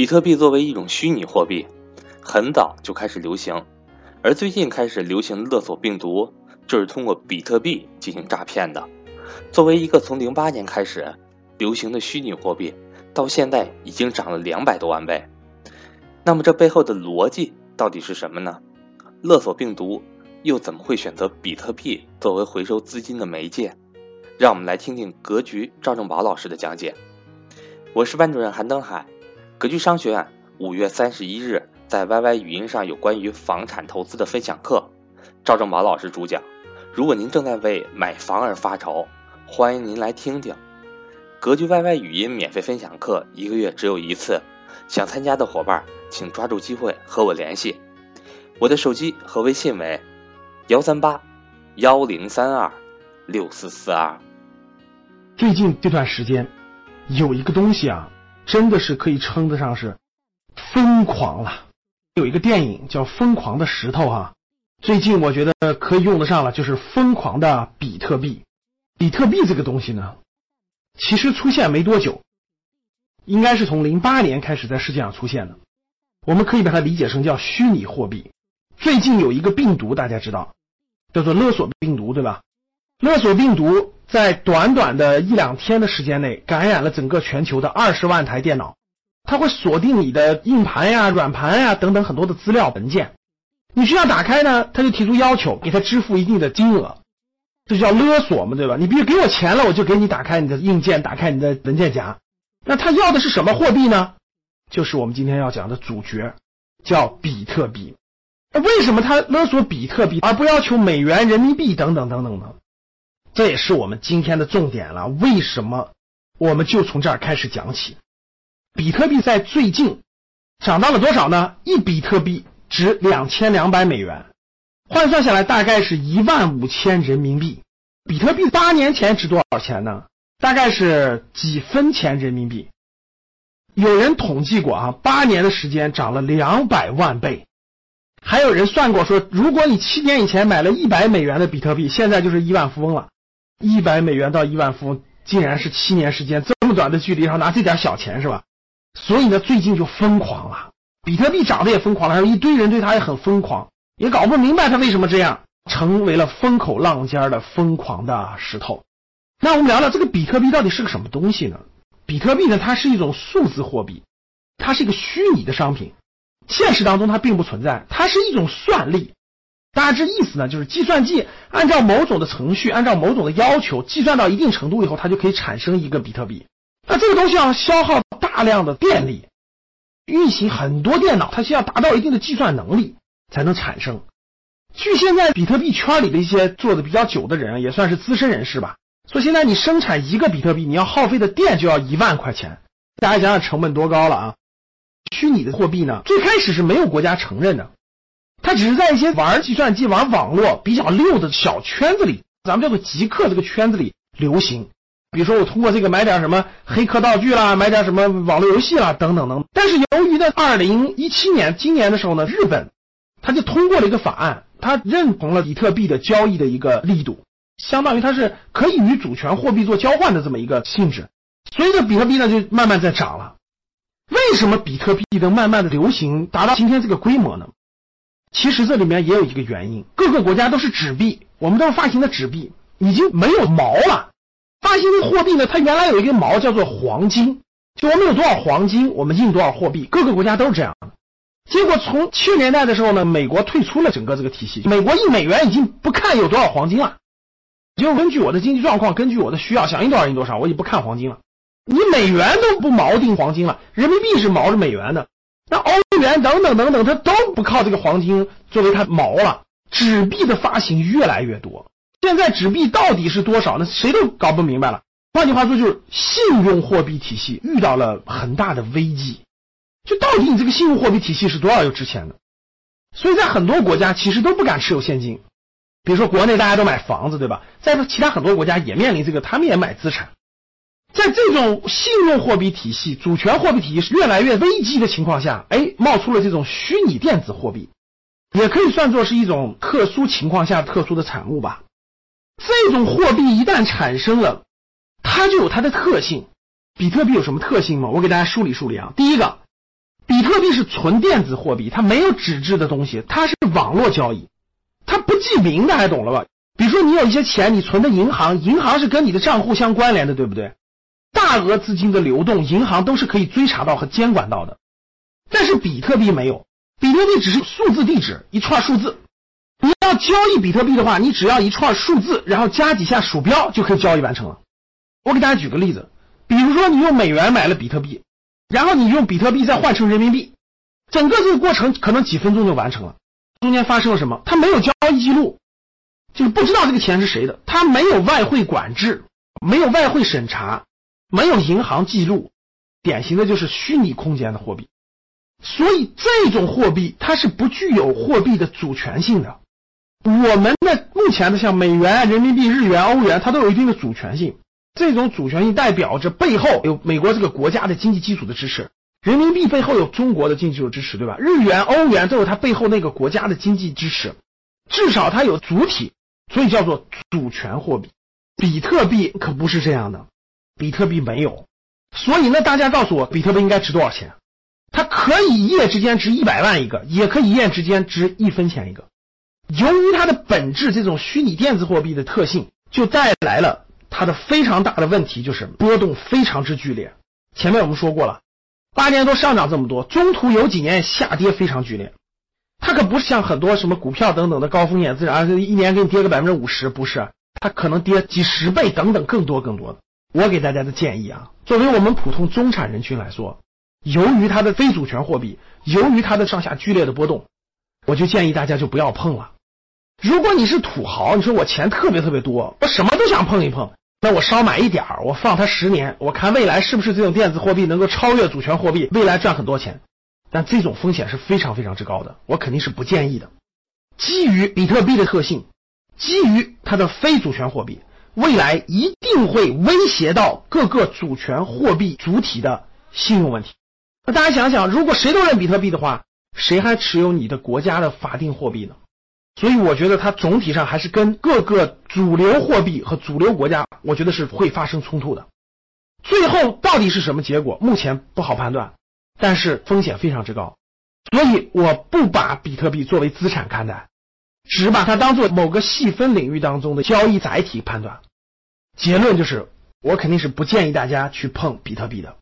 比特币作为一种虚拟货币，很早就开始流行，而最近开始流行的勒索病毒，就是通过比特币进行诈骗的。作为一个从零八年开始流行的虚拟货币，到现在已经涨了两百多万倍。那么这背后的逻辑到底是什么呢？勒索病毒又怎么会选择比特币作为回收资金的媒介？让我们来听听格局赵正宝老师的讲解。我是班主任韩登海，格局商学院五月三十一日在 YY 语音上有关于房产投资的分享课，赵正宝老师主讲。如果您正在为买房而发愁，欢迎您来听听。格局 YY 语音免费分享课一个月只有一次，想参加的伙伴请抓住机会和我联系。我的手机和微信为幺三八幺零三二六四四二。最近这段时间。有一个东西啊，真的是可以称得上是疯狂了。有一个电影叫《疯狂的石头》哈，最近我觉得可以用得上了，就是疯狂的比特币。比特币这个东西呢，其实出现没多久，应该是从零八年开始在世界上出现的。我们可以把它理解成叫虚拟货币。最近有一个病毒，大家知道，叫做勒索病毒，对吧？勒索病毒。在短短的一两天的时间内，感染了整个全球的二十万台电脑，它会锁定你的硬盘呀、软盘呀等等很多的资料文件，你需要打开呢，他就提出要求，给他支付一定的金额，这叫勒索嘛，对吧？你必须给我钱了，我就给你打开你的硬件，打开你的文件夹。那他要的是什么货币呢？就是我们今天要讲的主角，叫比特币。那为什么他勒索比特币，而不要求美元、人民币等等等等呢？这也是我们今天的重点了。为什么？我们就从这儿开始讲起。比特币在最近涨到了多少呢？一比特币值两千两百美元，换算下来大概是一万五千人民币。比特币八年前值多少钱呢？大概是几分钱人民币。有人统计过啊，八年的时间涨了两百万倍。还有人算过说，如果你七年以前买了一百美元的比特币，现在就是亿万富翁了。一百美元到亿万富翁，竟然是七年时间这么短的距离上拿这点小钱是吧？所以呢，最近就疯狂了，比特币涨得也疯狂了，还有一堆人对它也很疯狂，也搞不明白它为什么这样，成为了风口浪尖的疯狂的石头。那我们聊聊这个比特币到底是个什么东西呢？比特币呢，它是一种数字货币，它是一个虚拟的商品，现实当中它并不存在，它是一种算力。大致意思呢，就是计算机按照某种的程序，按照某种的要求，计算到一定程度以后，它就可以产生一个比特币。那这个东西要消耗大量的电力，运行很多电脑，它需要达到一定的计算能力才能产生。据现在比特币圈里的一些做的比较久的人，也算是资深人士吧，说现在你生产一个比特币，你要耗费的电就要一万块钱。大家想想成本多高了啊！虚拟的货币呢，最开始是没有国家承认的。它只是在一些玩计算机、玩网络比较溜的小圈子里，咱们叫做极客这个圈子里流行。比如说，我通过这个买点什么黑客道具啦，买点什么网络游戏啦，等等等。但是由于在二零一七年今年的时候呢，日本他就通过了一个法案，他认同了比特币的交易的一个力度，相当于它是可以与主权货币做交换的这么一个性质。所以这比特币呢就慢慢在涨了。为什么比特币能慢慢的流行达到今天这个规模呢？其实这里面也有一个原因，各个国家都是纸币，我们都是发行的纸币，已经没有毛了。发行的货币呢，它原来有一个毛叫做黄金，就我们有多少黄金，我们印多少货币，各个国家都是这样的。结果从七十年代的时候呢，美国退出了整个这个体系，美国印美元已经不看有多少黄金了，就根据我的经济状况，根据我的需要，想印多少印多少，我也不看黄金了。你美元都不锚定黄金了，人民币是锚着美元的。那欧元等等等等，它都不靠这个黄金作为它锚了。纸币的发行越来越多，现在纸币到底是多少呢？谁都搞不明白了。换句话说，就是信用货币体系遇到了很大的危机。就到底你这个信用货币体系是多少又值钱的？所以在很多国家其实都不敢持有现金。比如说国内大家都买房子，对吧？在其他很多国家也面临这个，他们也买资产。在这种信用货币体系、主权货币体系越来越危机的情况下，哎，冒出了这种虚拟电子货币，也可以算作是一种特殊情况下特殊的产物吧。这种货币一旦产生了，它就有它的特性。比特币有什么特性吗？我给大家梳理梳理啊。第一个，比特币是纯电子货币，它没有纸质的东西，它是网络交易，它不记名，大家懂了吧？比如说你有一些钱，你存的银行，银行是跟你的账户相关联的，对不对？大额资金的流动，银行都是可以追查到和监管到的。但是比特币没有，比特币只是数字地址，一串数字。你要交易比特币的话，你只要一串数字，然后加几下鼠标就可以交易完成了。我给大家举个例子，比如说你用美元买了比特币。然后你用比特币再换成人民币，整个这个过程可能几分钟就完成了。中间发生了什么？他没有交易记录，就是不知道这个钱是谁的。他没有外汇管制，没有外汇审查，没有银行记录，典型的就是虚拟空间的货币。所以这种货币它是不具有货币的主权性的。我们的目前的像美元、人民币、日元、欧元，它都有一定的主权性。这种主权性代表着背后有美国这个国家的经济基础的支持，人民币背后有中国的经济基础支持，对吧？日元、欧元都有它背后那个国家的经济支持，至少它有主体，所以叫做主权货币。比特币可不是这样的，比特币没有，所以呢，大家告诉我，比特币应该值多少钱？它可以一夜之间值一百万一个，也可以一夜之间值一分钱一个。由于它的本质，这种虚拟电子货币的特性，就带来了。它的非常大的问题就是波动非常之剧烈。前面我们说过了，八年多上涨这么多，中途有几年下跌非常剧烈。它可不是像很多什么股票等等的高风险资产，一年给你跌个百分之五十，不是，它可能跌几十倍等等更多更多的。我给大家的建议啊，作为我们普通中产人群来说，由于它的非主权货币，由于它的上下剧烈的波动，我就建议大家就不要碰了。如果你是土豪，你说我钱特别特别多，我什么都想碰一碰。那我少买一点儿，我放它十年，我看未来是不是这种电子货币能够超越主权货币，未来赚很多钱。但这种风险是非常非常之高的，我肯定是不建议的。基于比特币的特性，基于它的非主权货币，未来一定会威胁到各个主权货币主体的信用问题。那大家想想，如果谁都认比特币的话，谁还持有你的国家的法定货币呢？所以我觉得它总体上还是跟各个主流货币和主流国家，我觉得是会发生冲突的。最后到底是什么结果，目前不好判断，但是风险非常之高。所以我不把比特币作为资产看待，只把它当做某个细分领域当中的交易载体判断。结论就是，我肯定是不建议大家去碰比特币的。